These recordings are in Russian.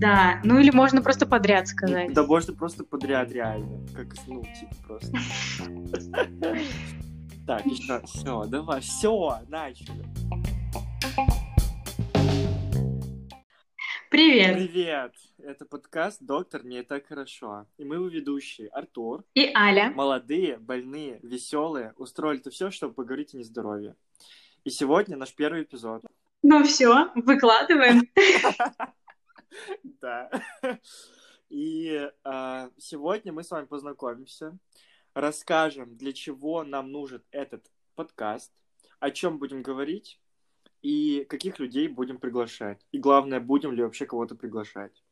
Да, ну или можно просто подряд сказать. Да можно просто подряд реально. Как, ну, типа просто. Так, еще, все, давай, все, начали. Привет. Привет! Это подкаст «Доктор, мне так хорошо». И мы его ведущие Артур. И Аля. Молодые, больные, веселые. Устроили это все, чтобы поговорить о нездоровье. И сегодня наш первый эпизод. Ну все, выкладываем. Да. И а, сегодня мы с вами познакомимся, расскажем, для чего нам нужен этот подкаст, о чем будем говорить и каких людей будем приглашать. И главное, будем ли вообще кого-то приглашать.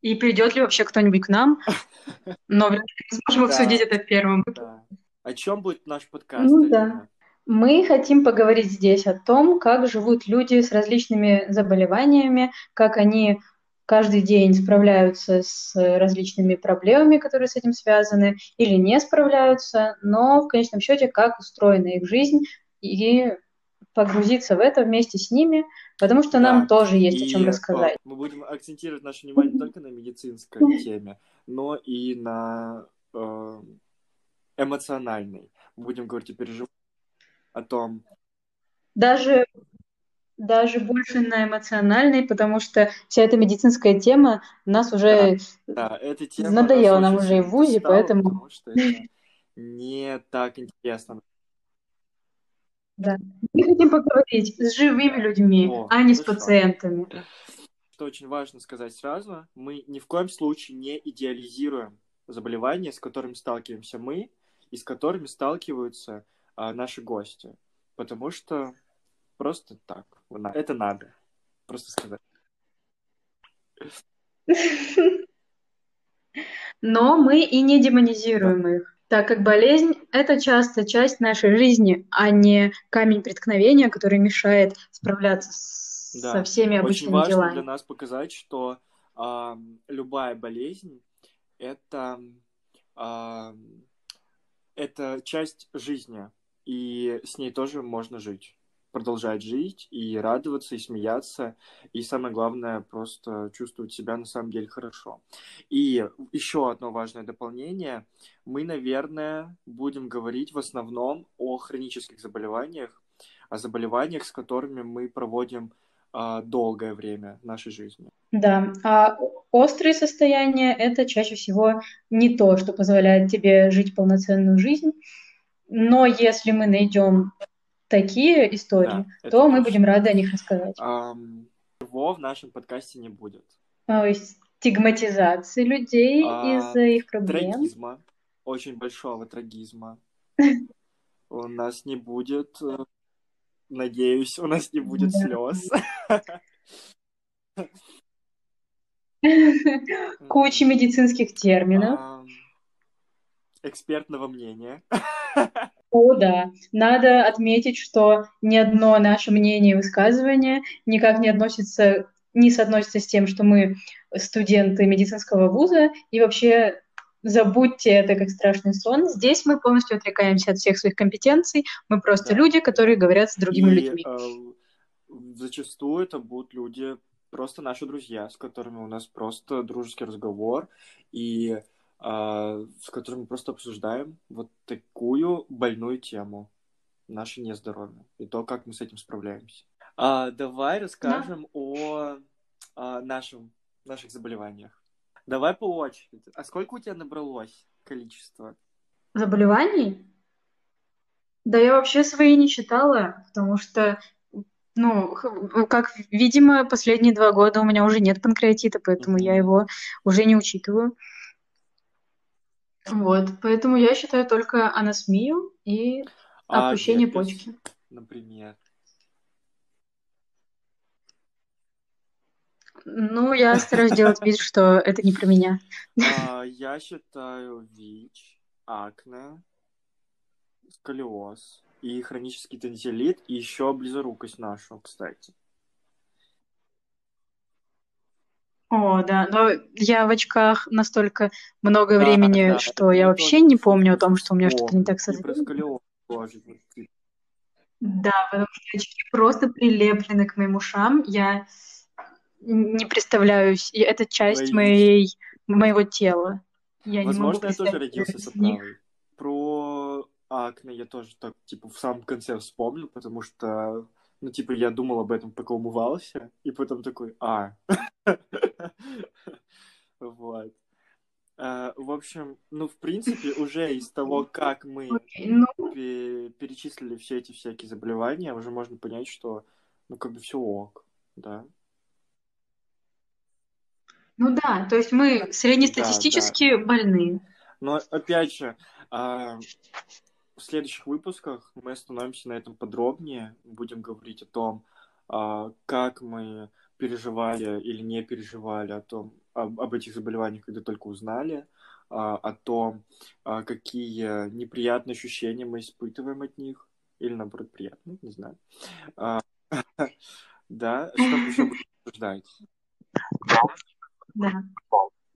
И придет ли вообще кто-нибудь к нам? Но мы сможем обсудить это первым. Да. О чем будет наш подкаст? Ну да. Мы хотим поговорить здесь о том, как живут люди с различными заболеваниями, как они каждый день справляются с различными проблемами, которые с этим связаны, или не справляются, но в конечном счете, как устроена их жизнь, и погрузиться в это вместе с ними, потому что нам тоже есть и, о чем рассказать. Мы будем акцентировать наше внимание не только на медицинской теме, но и на э, эмоциональной. Мы будем говорить о переживаниях, о том... Даже, даже больше на эмоциональной, потому что вся эта медицинская тема нас уже да, да, эта тема надоела нам уже и в ВУЗе, стала, поэтому... Потому что это не так интересно. Да. Мы хотим поговорить с живыми людьми, О, а не с хорошо. пациентами. Что очень важно сказать сразу, мы ни в коем случае не идеализируем заболевания, с которыми сталкиваемся мы и с которыми сталкиваются а, наши гости. Потому что просто так. Это надо. Просто сказать. Но мы и не демонизируем их, так как болезнь – это часто часть нашей жизни, а не камень преткновения, который мешает справляться с- Да. со всеми Очень обычными важно делами. для нас показать, что а, любая болезнь это, а, это часть жизни, и с ней тоже можно жить. Продолжать жить и радоваться, и смеяться, и самое главное, просто чувствовать себя на самом деле хорошо. И еще одно важное дополнение. Мы, наверное, будем говорить в основном о хронических заболеваниях, о заболеваниях, с которыми мы проводим а, долгое время нашей жизни. Да, а острые состояния – это чаще всего не то, что позволяет тебе жить полноценную жизнь. Но если мы найдем такие истории, Да, то мы точно. будем рады о них рассказать. Ам, Его в нашем подкасте не будет. То есть стигматизации людей А, из-за их проблем. Трагизма, очень большого трагизма. У нас не будет, э, надеюсь, у нас не будет слез. Куча медицинских терминов. Экспертного мнения. О, да. Надо отметить, что ни одно наше мнение и высказывание никак не относится, не соотносится с тем, что мы студенты медицинского вуза, и вообще забудьте это как страшный сон. Здесь мы полностью отрекаемся от всех своих компетенций, мы просто Да. люди, которые говорят с другими И людьми. э, зачастую это будут люди, просто наши друзья, с которыми у нас просто дружеский разговор, и э, с которыми просто обсуждаем вот такую больную тему, наше нездоровье, и то, как мы с этим справляемся. А, давай расскажем о, а, нашем, наших заболеваниях. Давай по очереди. А сколько у тебя набралось количество? Заболеваний? Да я вообще свои не читала, потому что, ну, как, видимо, последние два года у меня уже нет панкреатита, поэтому я Мгм. его уже не учитываю. Вот, поэтому я считаю только анасмию и А опущение герпес, почки. например. Ну, я стараюсь делать вид, что это не про меня. А, я считаю ВИЧ, акне, сколиоз и хронический тонзиллит, и еще близорукость нашу, кстати. О, да, но я в очках настолько много Да, времени, да, что это я вообще тоже не помню о том, что у меня что-то не так со зрением. Да, потому что очки просто прилеплены к моим ушам. Я не представляюсь, и это часть Твои- моей, моего тела. Я не могу Возможно, я тоже родился с оправой. Про акне я тоже так, типа, в самом конце вспомнил, потому что, ну, типа, я думал об этом, пока умывался, и потом такой, а. Вот. А, В общем, ну, в принципе, уже из того, как мы ну, пе- перечислили все эти всякие заболевания, уже можно понять, что, ну, как бы все ок, да. ну да, то есть мы среднестатистически больны. Но, опять же, а, в следующих выпусках мы остановимся на этом подробнее, будем говорить о том, а, как мы переживали или не переживали о том, об, об этих заболеваниях, когда только узнали, а, о том, а, какие неприятные ощущения мы испытываем от них, или наоборот приятные, не знаю. А, Да, что еще будем обсуждать? Да.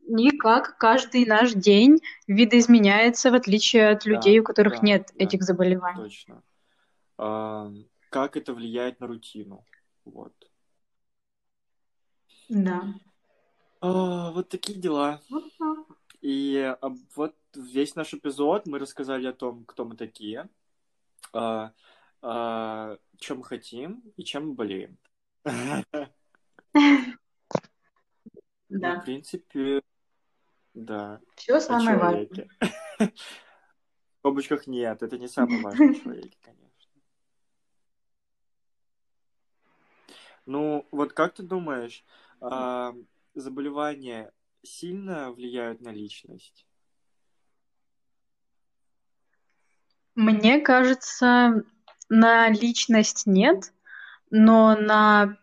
И как каждый наш день видоизменяется, в отличие от Да, людей, у которых да, нет да. этих заболеваний. Точно. А, Как это влияет на рутину? Вот. Да. А, Вот такие дела. Вот так. И а, вот весь наш эпизод мы рассказали о том, кто мы такие, а, а, чем мы хотим и чем мы болеем. Ну, в Да. принципе, да, Все о самое важное. В скобочках нет, это не самое важное о человеке, конечно. Ну, вот как ты думаешь, а, заболевания сильно влияют на личность? Мне кажется, на личность нет, но на...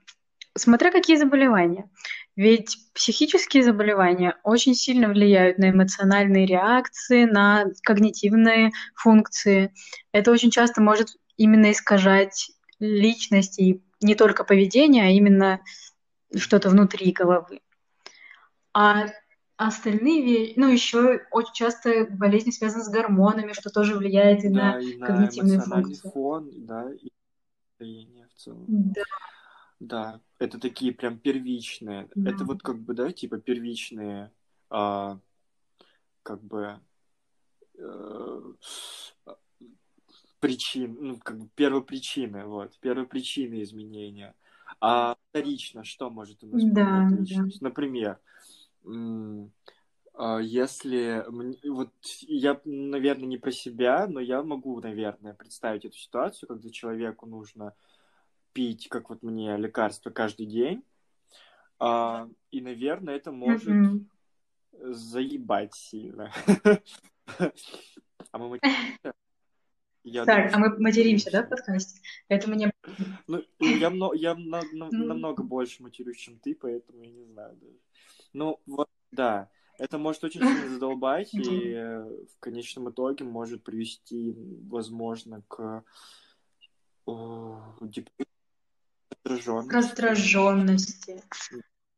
Смотря какие заболевания. Ведь психические заболевания очень сильно влияют на эмоциональные реакции, на когнитивные функции. Это очень часто может именно искажать личность и не только поведение, а именно что-то внутри головы. А остальные вещи, ну, еще очень часто болезни связаны с гормонами, что тоже влияет и на Да, и на когнитивные эмоциональный функции. фон, да, и настроение в целом. Да, Да, это такие прям первичные. да. Это вот как бы, да, типа первичные, а, как бы, э, причин, ну, как бы первопричины, вот, первопричины изменения. А вторично, что может у нас Да, поменять да. личность? Например, а, если... Вот я, наверное, не про себя, но я могу, наверное, представить эту ситуацию, когда человеку нужно пить, как вот мне, лекарства каждый день. А, и, наверное, это может Мгм. заебать сильно. А мы материмся? Я Так, думаю, а мы материмся, да, в подкасте? Поэтому мне... Ну, я, мно- я на- на- М, намного больше матерюсь, чем ты, поэтому я не знаю даже. Ну, вот, да. Это может очень сильно задолбать, и э, в конечном итоге может привести, возможно, к раздраженности. раздраженности,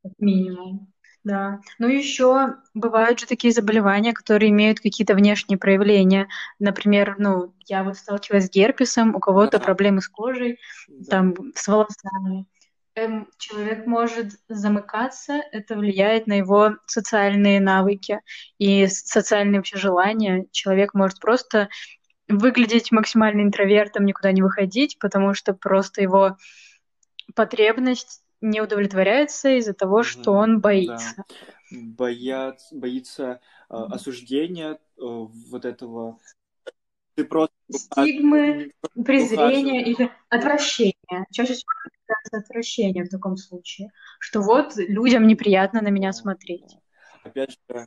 как минимум. Да. Ну, еще бывают же такие заболевания, которые имеют какие-то внешние проявления. Например, ну, я вот сталкивалась с герпесом, у кого-то Да, проблемы с кожей, да. там, с волосами. Эм, человек может замыкаться, это влияет на его социальные навыки и социальные вообще желания. Человек может просто выглядеть максимально интровертом, никуда не выходить, потому что просто его потребность не удовлетворяется из-за того, что Мгм. он Да. боится. Боятся, боится э, осуждения э, вот этого. Ты просто Стигмы, ухаживаешь. или отвращение. Чаще всего это отвращение в таком случае, что вот людям неприятно на меня Да, смотреть. да. Опять же,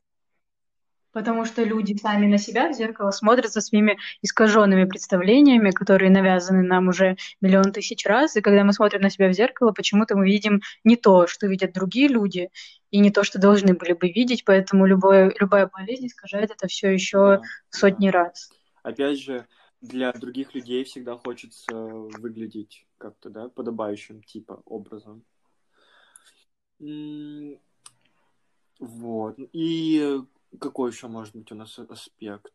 Потому что люди сами на себя в зеркало смотрят со своими искаженными представлениями, которые навязаны нам уже миллион тысяч раз. И когда мы смотрим на себя в зеркало, почему-то мы видим не то, что видят другие люди, и не то, что должны были бы видеть. Поэтому любое, любая болезнь искажает это все еще да, сотни да. раз. Опять же, для других людей всегда хочется выглядеть как-то, да, подобающим типа образом. Вот. И какой еще может быть у нас аспект?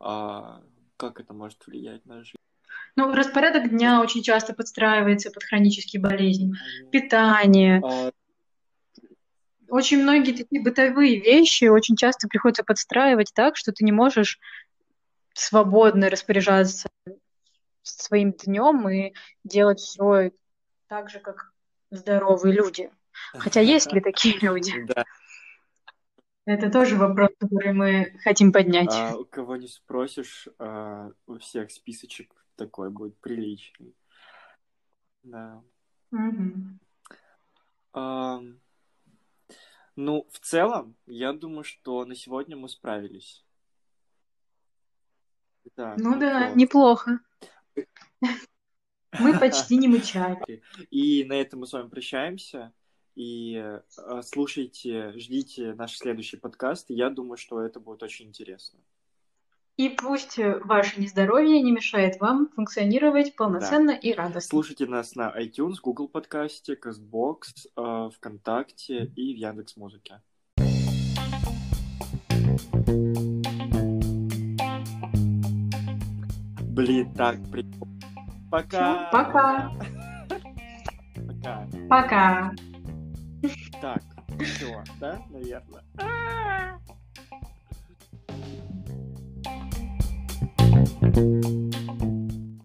А, как это может влиять на жизнь? Ну, распорядок дня очень часто подстраивается под хронические болезни. Питание. А, Очень многие такие бытовые вещи очень часто приходится подстраивать так, что ты не можешь свободно распоряжаться своим днем и делать все так же, как здоровые люди. Хотя есть ли такие люди? Да. Это тоже вопрос, который мы хотим поднять. А, у кого не спросишь, а, у всех списочек такой будет приличный. Да. Мгм. Ам, ну, в целом, я думаю, что на сегодня мы справились. Да, Ну да, неплохо. неплохо. Мы почти не мычали. И на этом мы с вами прощаемся. И э, слушайте, ждите наш следующий подкаст. Я думаю, что это будет очень интересно. И пусть ваше нездоровье не мешает вам функционировать полноценно и радостно. Слушайте нас на iTunes, Google подкасте, CastBox, э, ВКонтакте и в Яндекс.Музыке. Блин, так, прикольно. Пока. Пока. Пока. Пока. Все, да, наверное.